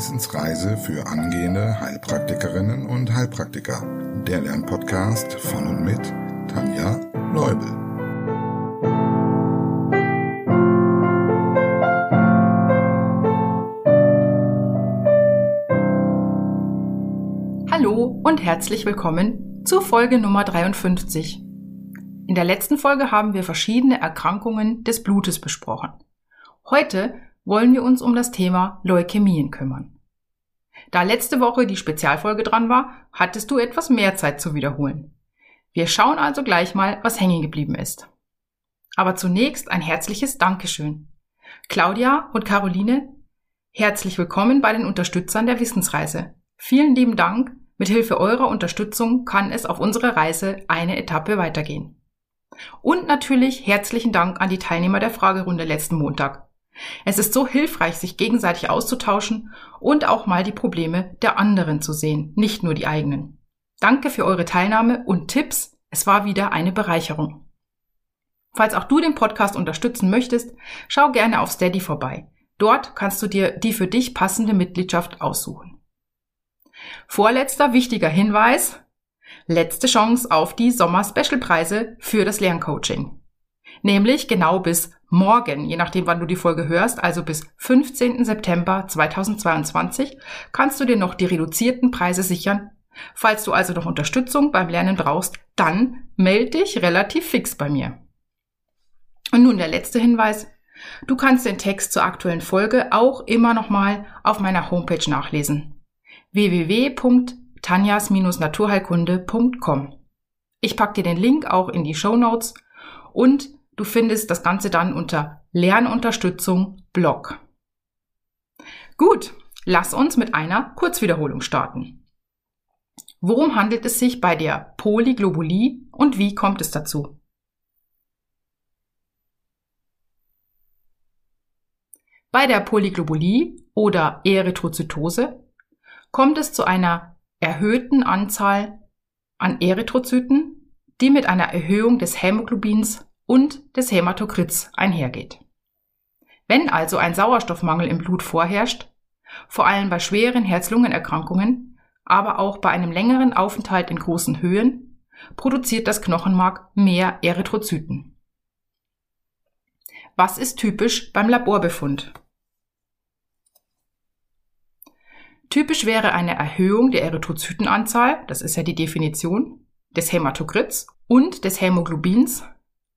Wissensreise für angehende Heilpraktikerinnen und Heilpraktiker. Der Lernpodcast von und mit Tanja Leubel. Hallo und herzlich willkommen zur Folge Nummer 53. In der letzten Folge haben wir verschiedene Erkrankungen des Blutes besprochen. Heute wollen wir uns um das Thema Leukämien kümmern. Da letzte Woche die Spezialfolge dran war, hattest du etwas mehr Zeit zu wiederholen. Wir schauen also gleich mal, was hängen geblieben ist. Aber zunächst ein herzliches Dankeschön. Claudia und Caroline, herzlich willkommen bei den Unterstützern der Wissensreise. Vielen lieben Dank. Mit Hilfe eurer Unterstützung kann es auf unserer Reise eine Etappe weitergehen. Und natürlich herzlichen Dank an die Teilnehmer der Fragerunde letzten Montag. Es ist so hilfreich, sich gegenseitig auszutauschen und auch mal die Probleme der anderen zu sehen, nicht nur die eigenen. Danke für eure Teilnahme und Tipps. Es war wieder eine Bereicherung. Falls auch du den Podcast unterstützen möchtest, schau gerne auf Steady vorbei. Dort kannst du dir die für dich passende Mitgliedschaft aussuchen. Vorletzter wichtiger Hinweis. Letzte Chance auf die Sommer-Special-Preise für das Lerncoaching. Nämlich genau bis morgen, je nachdem wann du die Folge hörst, also bis 15. September 2022, kannst du dir noch die reduzierten Preise sichern. Falls du also noch Unterstützung beim Lernen brauchst, dann melde dich relativ fix bei mir. Und nun der letzte Hinweis. Du kannst den Text zur aktuellen Folge auch immer nochmal auf meiner Homepage nachlesen. www.tanjas-naturheilkunde.com Ich packe dir den Link auch in die Show Notes und Du findest das Ganze dann unter Lernunterstützung Blog. Gut, lass uns mit einer Kurzwiederholung starten. Worum handelt es sich bei der Polyglobulie und wie kommt es dazu? Bei der Polyglobulie oder Erythrozytose kommt es zu einer erhöhten Anzahl an Erythrozyten, die mit einer Erhöhung des Hämoglobins und des Hämatokrits einhergeht. Wenn also ein Sauerstoffmangel im Blut vorherrscht, vor allem bei schweren Herz-Lungen-Erkrankungen, aber auch bei einem längeren Aufenthalt in großen Höhen, produziert das Knochenmark mehr Erythrozyten. Was ist typisch beim Laborbefund? Typisch wäre eine Erhöhung der Erythrozytenanzahl, das ist ja die Definition, des Hämatokrits und des Hämoglobins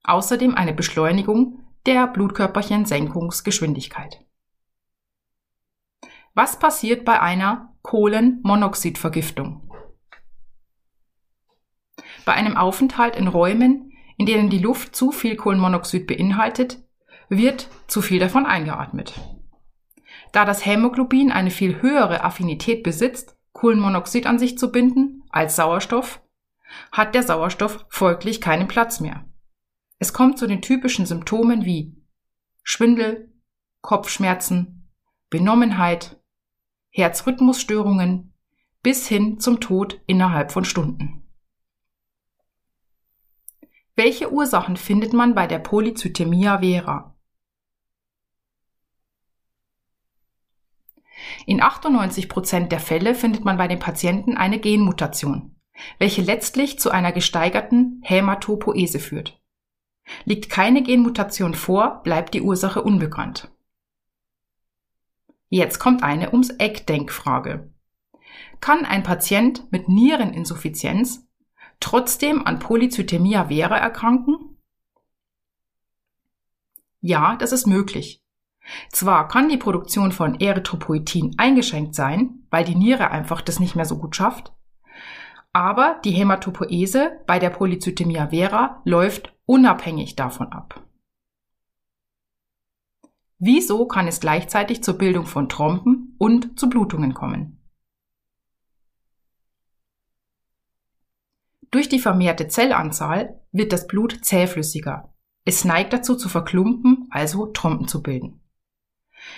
Außerdem eine Beschleunigung der Blutkörperchensenkungsgeschwindigkeit. Was passiert bei einer Kohlenmonoxidvergiftung? Bei einem Aufenthalt in Räumen, in denen die Luft zu viel Kohlenmonoxid beinhaltet, wird zu viel davon eingeatmet. Da das Hämoglobin eine viel höhere Affinität besitzt, Kohlenmonoxid an sich zu binden als Sauerstoff, hat der Sauerstoff folglich keinen Platz mehr. Es kommt zu den typischen Symptomen wie Schwindel, Kopfschmerzen, Benommenheit, Herzrhythmusstörungen bis hin zum Tod innerhalb von Stunden. Welche Ursachen findet man bei der Polycythemia vera? In 98 Prozent der Fälle findet man bei den Patienten eine Genmutation, welche letztlich zu einer gesteigerten Hämatopoese führt. Liegt keine Genmutation vor, bleibt die Ursache unbekannt. Jetzt kommt eine ums Eck Denkfrage. Kann ein Patient mit Niereninsuffizienz trotzdem an Polycythemia vera erkranken? Ja, das ist möglich. Zwar kann die Produktion von Erythropoetin eingeschränkt sein, weil die Niere einfach das nicht mehr so gut schafft, aber die Hämatopoese bei der Polycythemia vera läuft unabhängig davon ab. Wieso kann es gleichzeitig zur Bildung von Trompen und zu Blutungen kommen? Durch die vermehrte Zellanzahl wird das Blut zähflüssiger. Es neigt dazu zu verklumpen, also Trompen zu bilden.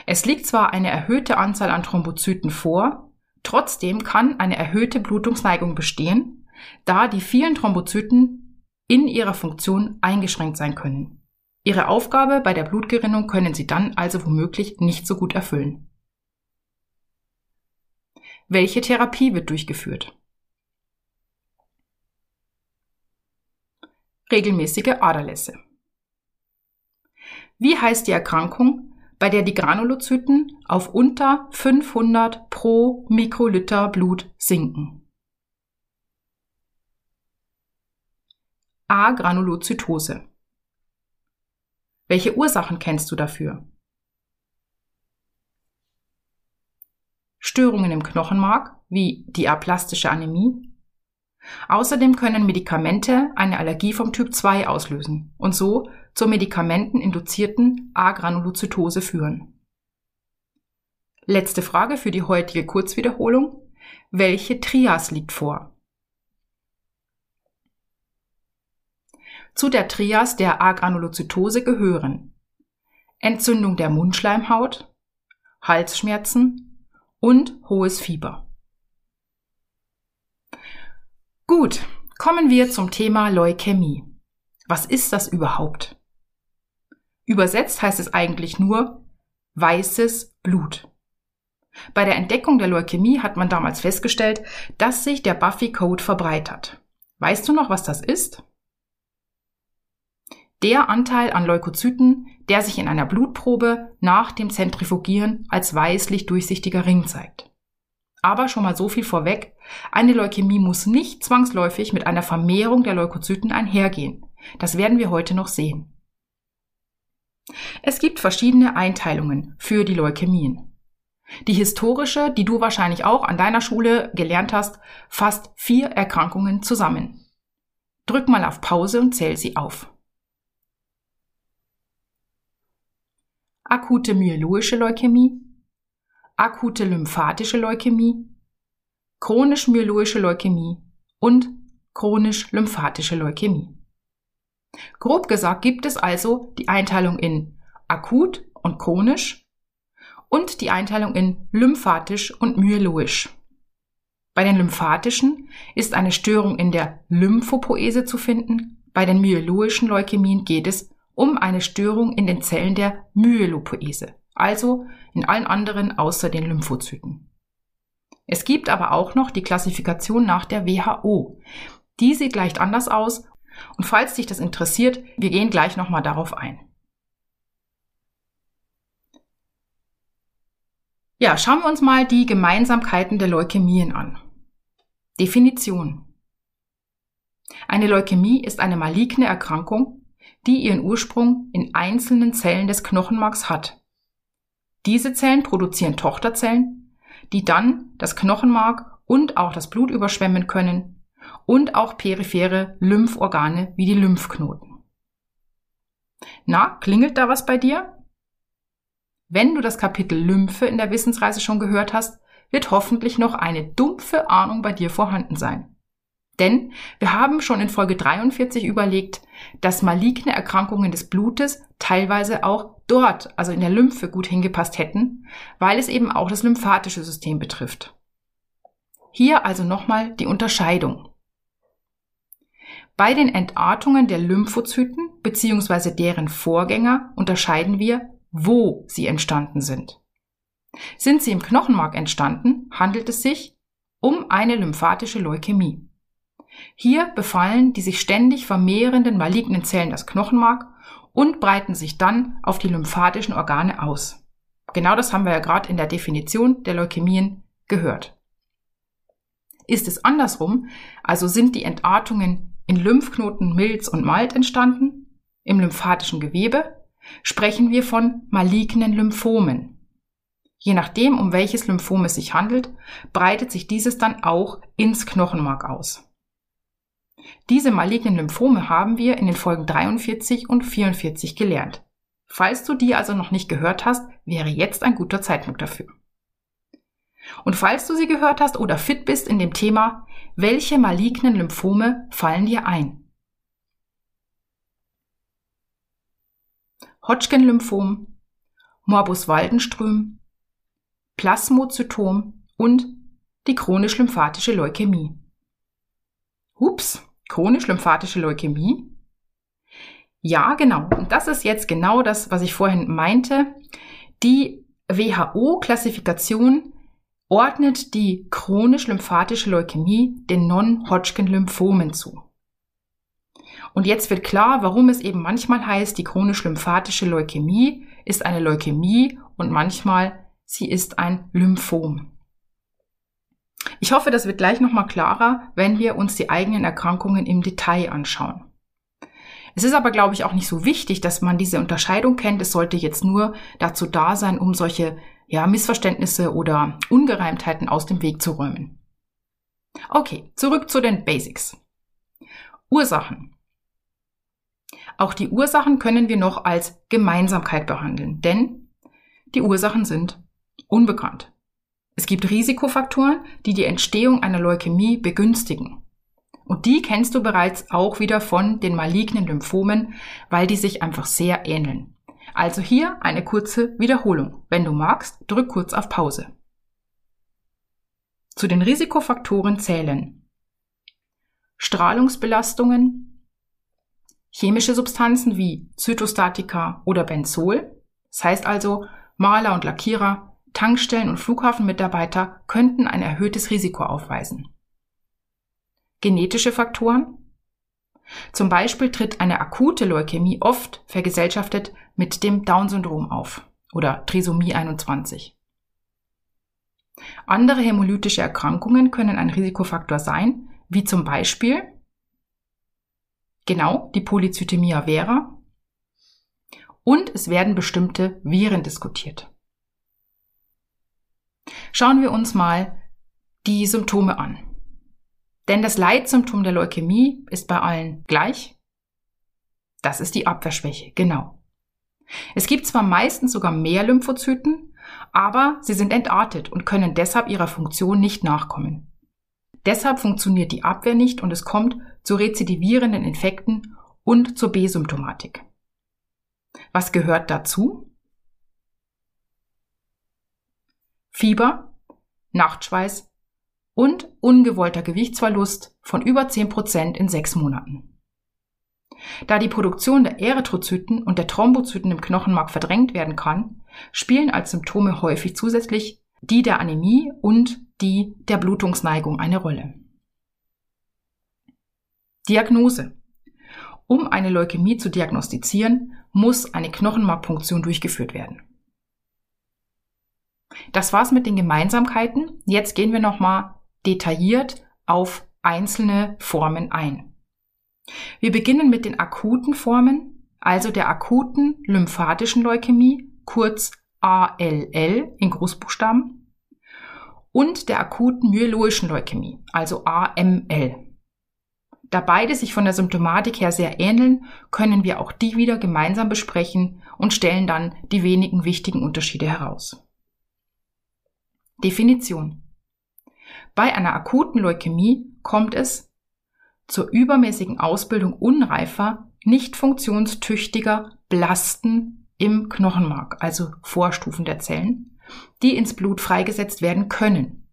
Es liegt zwar eine erhöhte Anzahl an Thrombozyten vor, Trotzdem kann eine erhöhte Blutungsneigung bestehen, da die vielen Thrombozyten in ihrer Funktion eingeschränkt sein können. Ihre Aufgabe bei der Blutgerinnung können sie dann also womöglich nicht so gut erfüllen. Welche Therapie wird durchgeführt? Regelmäßige Aderlässe. Wie heißt die Erkrankung, bei der die Granulozyten auf unter 500 pro Mikroliter Blut sinken? A-Granulozytose. Welche Ursachen kennst du dafür? Störungen im Knochenmark, wie die aplastische Anämie. Außerdem können Medikamente eine Allergie vom Typ 2 auslösen und so zur medikamenteninduzierten A-Granulozytose führen. Letzte Frage für die heutige Kurzwiederholung. Welche Trias liegt vor? Zu der Trias der Agranulozytose gehören Entzündung der Mundschleimhaut, Halsschmerzen und hohes Fieber. Gut, kommen wir zum Thema Leukämie. Was ist das überhaupt? Übersetzt heißt es eigentlich nur weißes Blut. Bei der Entdeckung der Leukämie hat man damals festgestellt, dass sich der Buffy-Code verbreitert. Weißt du noch, was das ist? Der Anteil an Leukozyten, der sich in einer Blutprobe nach dem Zentrifugieren als weißlich durchsichtiger Ring zeigt. Aber schon mal so viel vorweg, eine Leukämie muss nicht zwangsläufig mit einer Vermehrung der Leukozyten einhergehen. Das werden wir heute noch sehen. Es gibt verschiedene Einteilungen für die Leukämien. Die historische, die du wahrscheinlich auch an deiner Schule gelernt hast, fasst vier Erkrankungen zusammen. Drück mal auf Pause und zähl sie auf. Akute myeloische Leukämie, akute lymphatische Leukämie, chronisch myeloische Leukämie und chronisch lymphatische Leukämie. Grob gesagt gibt es also die Einteilung in akut und chronisch und die Einteilung in lymphatisch und myeloisch. Bei den lymphatischen ist eine Störung in der Lymphopoese zu finden, bei den myeloischen Leukämien geht es um eine Störung in den Zellen der Myelopoese, also in allen anderen außer den Lymphozyten. Es gibt aber auch noch die Klassifikation nach der WHO. Die sieht leicht anders aus und falls dich das interessiert, wir gehen gleich nochmal darauf ein. Ja, schauen wir uns mal die Gemeinsamkeiten der Leukämien an. Definition. Eine Leukämie ist eine maligne Erkrankung, die ihren Ursprung in einzelnen Zellen des Knochenmarks hat. Diese Zellen produzieren Tochterzellen, die dann das Knochenmark und auch das Blut überschwemmen können und auch periphere Lymphorgane wie die Lymphknoten. Na, klingelt da was bei dir? Wenn du das Kapitel Lymphe in der Wissensreise schon gehört hast, wird hoffentlich noch eine dumpfe Ahnung bei dir vorhanden sein. Denn wir haben schon in Folge 43 überlegt, dass maligne Erkrankungen des Blutes teilweise auch dort, also in der Lymphe, gut hingepasst hätten, weil es eben auch das lymphatische System betrifft. Hier also nochmal die Unterscheidung. Bei den Entartungen der Lymphozyten bzw. deren Vorgänger unterscheiden wir, wo sie entstanden sind. Sind sie im Knochenmark entstanden, handelt es sich um eine lymphatische Leukämie. Hier befallen die sich ständig vermehrenden malignen Zellen das Knochenmark und breiten sich dann auf die lymphatischen Organe aus. Genau das haben wir ja gerade in der Definition der Leukämien gehört. Ist es andersrum, also sind die Entartungen in Lymphknoten Milz und Malt entstanden, im lymphatischen Gewebe, sprechen wir von malignen Lymphomen. Je nachdem, um welches Lymphom es sich handelt, breitet sich dieses dann auch ins Knochenmark aus. Diese malignen Lymphome haben wir in den Folgen 43 und 44 gelernt. Falls du die also noch nicht gehört hast, wäre jetzt ein guter Zeitpunkt dafür. Und falls du sie gehört hast oder fit bist in dem Thema, welche malignen Lymphome fallen dir ein? Hodgkin-Lymphom, Morbus Waldenström, Plasmozytom und die chronisch-lymphatische Leukämie. Hups, Chronisch-lymphatische Leukämie? Ja, genau. Und das ist jetzt genau das, was ich vorhin meinte. Die WHO-Klassifikation ordnet die chronisch-lymphatische Leukämie den Non-Hodgkin-Lymphomen zu. Und jetzt wird klar, warum es eben manchmal heißt, die chronisch-lymphatische Leukämie ist eine Leukämie und manchmal sie ist ein Lymphom. Ich hoffe, das wird gleich nochmal klarer, wenn wir uns die eigenen Erkrankungen im Detail anschauen. Es ist aber, glaube ich, auch nicht so wichtig, dass man diese Unterscheidung kennt. Es sollte jetzt nur dazu da sein, um solche ja, Missverständnisse oder Ungereimtheiten aus dem Weg zu räumen. Okay, zurück zu den Basics. Ursachen. Auch die Ursachen können wir noch als Gemeinsamkeit behandeln, denn die Ursachen sind unbekannt. Es gibt Risikofaktoren, die die Entstehung einer Leukämie begünstigen. Und die kennst du bereits auch wieder von den malignen Lymphomen, weil die sich einfach sehr ähneln. Also hier eine kurze Wiederholung. Wenn du magst, drück kurz auf Pause. Zu den Risikofaktoren zählen Strahlungsbelastungen, chemische Substanzen wie Zytostatika oder Benzol, das heißt also Maler und Lackierer, Tankstellen und Flughafenmitarbeiter könnten ein erhöhtes Risiko aufweisen. Genetische Faktoren. Zum Beispiel tritt eine akute Leukämie oft vergesellschaftet mit dem Down-Syndrom auf oder Trisomie 21. Andere hämolytische Erkrankungen können ein Risikofaktor sein, wie zum Beispiel genau die Polycythemia vera und es werden bestimmte Viren diskutiert. Schauen wir uns mal die Symptome an. Denn das Leitsymptom der Leukämie ist bei allen gleich. Das ist die Abwehrschwäche, genau. Es gibt zwar meistens sogar mehr Lymphozyten, aber sie sind entartet und können deshalb ihrer Funktion nicht nachkommen. Deshalb funktioniert die Abwehr nicht und es kommt zu rezidivierenden Infekten und zur B-Symptomatik. Was gehört dazu? Fieber, Nachtschweiß, und ungewollter Gewichtsverlust von über 10% in sechs Monaten. Da die Produktion der Erythrozyten und der Thrombozyten im Knochenmark verdrängt werden kann, spielen als Symptome häufig zusätzlich die der Anämie und die der Blutungsneigung eine Rolle. Diagnose. Um eine Leukämie zu diagnostizieren, muss eine Knochenmarkpunktion durchgeführt werden. Das war's mit den Gemeinsamkeiten. Jetzt gehen wir nochmal detailliert auf einzelne Formen ein. Wir beginnen mit den akuten Formen, also der akuten lymphatischen Leukämie, kurz ALL in Großbuchstaben, und der akuten myeloischen Leukämie, also AML. Da beide sich von der Symptomatik her sehr ähneln, können wir auch die wieder gemeinsam besprechen und stellen dann die wenigen wichtigen Unterschiede heraus. Definition. Bei einer akuten Leukämie kommt es zur übermäßigen Ausbildung unreifer, nicht funktionstüchtiger Blasten im Knochenmark, also Vorstufen der Zellen, die ins Blut freigesetzt werden können.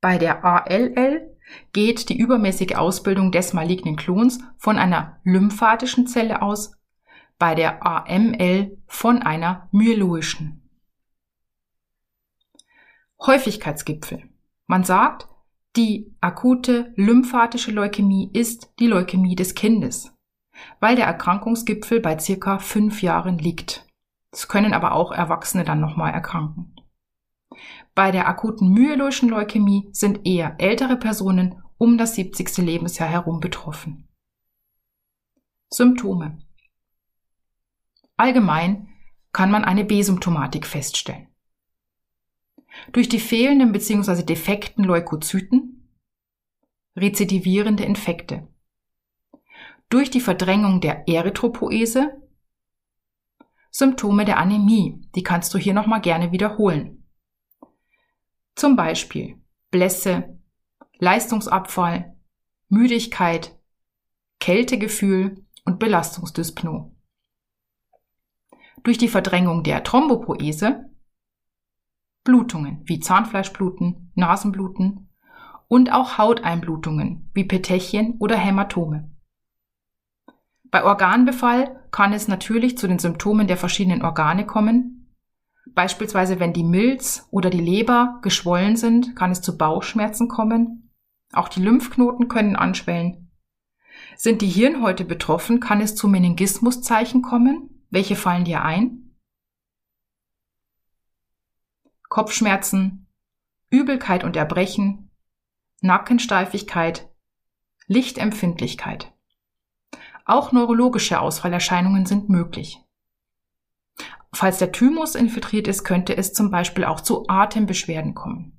Bei der ALL geht die übermäßige Ausbildung des malignen Klons von einer lymphatischen Zelle aus, bei der AML von einer myeloischen. Häufigkeitsgipfel. Man sagt, die akute lymphatische Leukämie ist die Leukämie des Kindes, weil der Erkrankungsgipfel bei circa fünf Jahren liegt. Es können aber auch Erwachsene dann nochmal erkranken. Bei der akuten myeloischen Leukämie sind eher ältere Personen um das 70. Lebensjahr herum betroffen. Symptome. Allgemein kann man eine B-Symptomatik feststellen. Durch die fehlenden bzw. defekten Leukozyten, rezidivierende Infekte. Durch die Verdrängung der Erythropoese, Symptome der Anämie, die kannst du hier nochmal gerne wiederholen. Zum Beispiel Blässe, Leistungsabfall, Müdigkeit, Kältegefühl und Belastungsdyspnoe. Durch die Verdrängung der Thrombopoese, Blutungen wie Zahnfleischbluten, Nasenbluten und auch Hauteinblutungen wie Petechien oder Hämatome. Bei Organbefall kann es natürlich zu den Symptomen der verschiedenen Organe kommen. Beispielsweise, wenn die Milz oder die Leber geschwollen sind, kann es zu Bauchschmerzen kommen. Auch die Lymphknoten können anschwellen. Sind die Hirnhäute betroffen, kann es zu Meningismuszeichen kommen. Welche fallen dir ein? Kopfschmerzen, Übelkeit und Erbrechen, Nackensteifigkeit, Lichtempfindlichkeit. Auch neurologische Ausfallerscheinungen sind möglich. Falls der Thymus infiltriert ist, könnte es zum Beispiel auch zu Atembeschwerden kommen.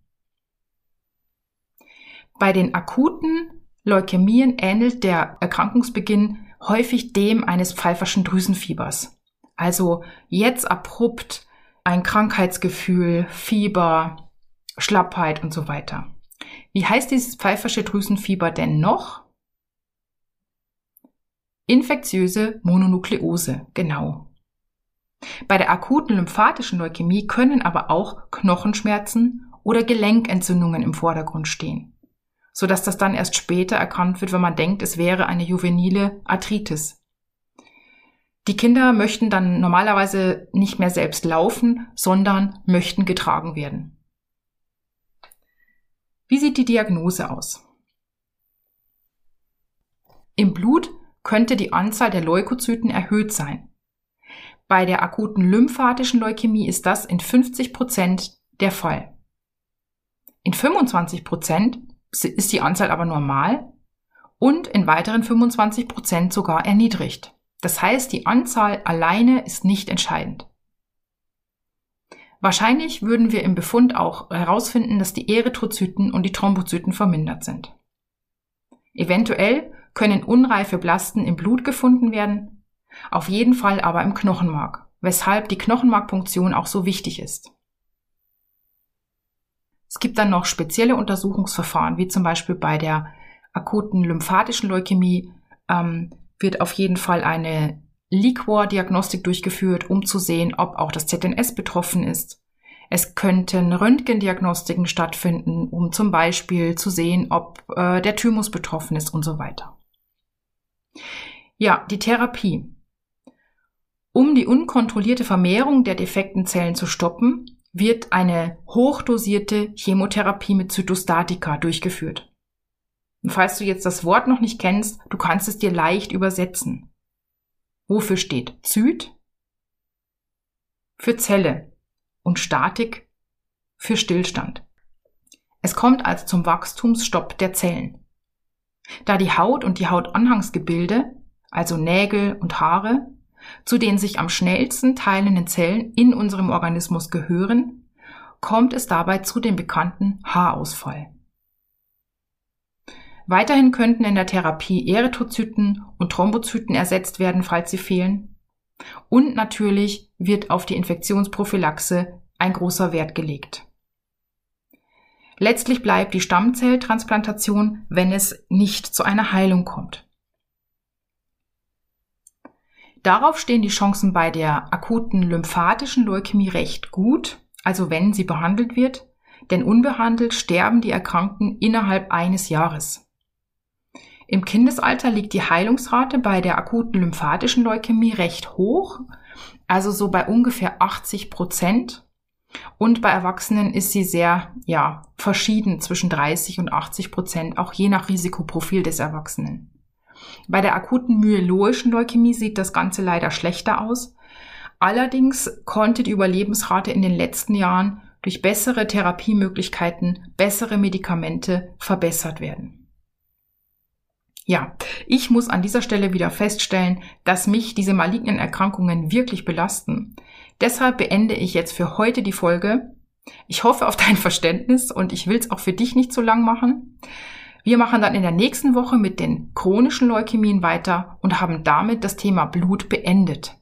Bei den akuten Leukämien ähnelt der Erkrankungsbeginn häufig dem eines pfeiferschen Drüsenfiebers. Also jetzt abrupt ein Krankheitsgefühl, Fieber, Schlappheit und so weiter. Wie heißt dieses pfeifersche Drüsenfieber denn noch? Infektiöse Mononukleose, genau. Bei der akuten lymphatischen Leukämie können aber auch Knochenschmerzen oder Gelenkentzündungen im Vordergrund stehen, sodass das dann erst später erkannt wird, wenn man denkt, es wäre eine juvenile Arthritis. Die Kinder möchten dann normalerweise nicht mehr selbst laufen, sondern möchten getragen werden. Wie sieht die Diagnose aus? Im Blut könnte die Anzahl der Leukozyten erhöht sein. Bei der akuten lymphatischen Leukämie ist das in 50 Prozent der Fall. In 25 Prozent ist die Anzahl aber normal und in weiteren 25 Prozent sogar erniedrigt. Das heißt, die Anzahl alleine ist nicht entscheidend. Wahrscheinlich würden wir im Befund auch herausfinden, dass die Erythrozyten und die Thrombozyten vermindert sind. Eventuell können unreife Blasten im Blut gefunden werden auf jeden Fall aber im Knochenmark, weshalb die Knochenmarkpunktion auch so wichtig ist. Es gibt dann noch spezielle Untersuchungsverfahren, wie zum Beispiel bei der akuten lymphatischen Leukämie ähm, wird auf jeden Fall eine Liquor-Diagnostik durchgeführt, um zu sehen, ob auch das ZNS betroffen ist. Es könnten Röntgendiagnostiken stattfinden, um zum Beispiel zu sehen, ob äh, der Thymus betroffen ist und so weiter. Ja, die Therapie. Um die unkontrollierte Vermehrung der defekten Zellen zu stoppen, wird eine hochdosierte Chemotherapie mit Zytostatika durchgeführt. Und falls du jetzt das Wort noch nicht kennst, du kannst es dir leicht übersetzen. Wofür steht Zyt? Für Zelle und Statik für Stillstand. Es kommt also zum Wachstumsstopp der Zellen. Da die Haut und die Hautanhangsgebilde, also Nägel und Haare, zu den sich am schnellsten teilenden Zellen in unserem Organismus gehören, kommt es dabei zu dem bekannten Haarausfall. Weiterhin könnten in der Therapie Erythrozyten und Thrombozyten ersetzt werden, falls sie fehlen. Und natürlich wird auf die Infektionsprophylaxe ein großer Wert gelegt. Letztlich bleibt die Stammzelltransplantation, wenn es nicht zu einer Heilung kommt. Darauf stehen die Chancen bei der akuten lymphatischen Leukämie recht gut, also wenn sie behandelt wird, denn unbehandelt sterben die Erkrankten innerhalb eines Jahres. Im Kindesalter liegt die Heilungsrate bei der akuten lymphatischen Leukämie recht hoch, also so bei ungefähr 80 Prozent. Und bei Erwachsenen ist sie sehr, ja, verschieden zwischen 30 und 80 Prozent, auch je nach Risikoprofil des Erwachsenen. Bei der akuten myeloischen Leukämie sieht das Ganze leider schlechter aus. Allerdings konnte die Überlebensrate in den letzten Jahren durch bessere Therapiemöglichkeiten, bessere Medikamente verbessert werden. Ja, ich muss an dieser Stelle wieder feststellen, dass mich diese malignen Erkrankungen wirklich belasten. Deshalb beende ich jetzt für heute die Folge. Ich hoffe auf dein Verständnis und ich will es auch für dich nicht zu lang machen. Wir machen dann in der nächsten Woche mit den chronischen Leukämien weiter und haben damit das Thema Blut beendet.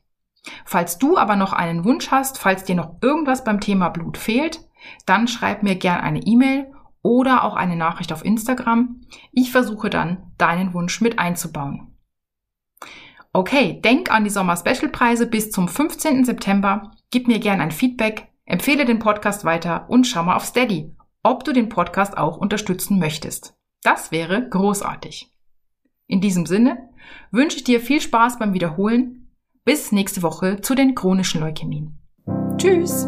Falls du aber noch einen Wunsch hast, falls dir noch irgendwas beim Thema Blut fehlt, dann schreib mir gern eine E-Mail oder auch eine Nachricht auf Instagram. Ich versuche dann, deinen Wunsch mit einzubauen. Okay, denk an die Sommer-Special-Preise bis zum 15. September. Gib mir gern ein Feedback, empfehle den Podcast weiter und schau mal auf Steady, ob du den Podcast auch unterstützen möchtest. Das wäre großartig. In diesem Sinne wünsche ich dir viel Spaß beim Wiederholen. Bis nächste Woche zu den chronischen Leukämien. Tschüss!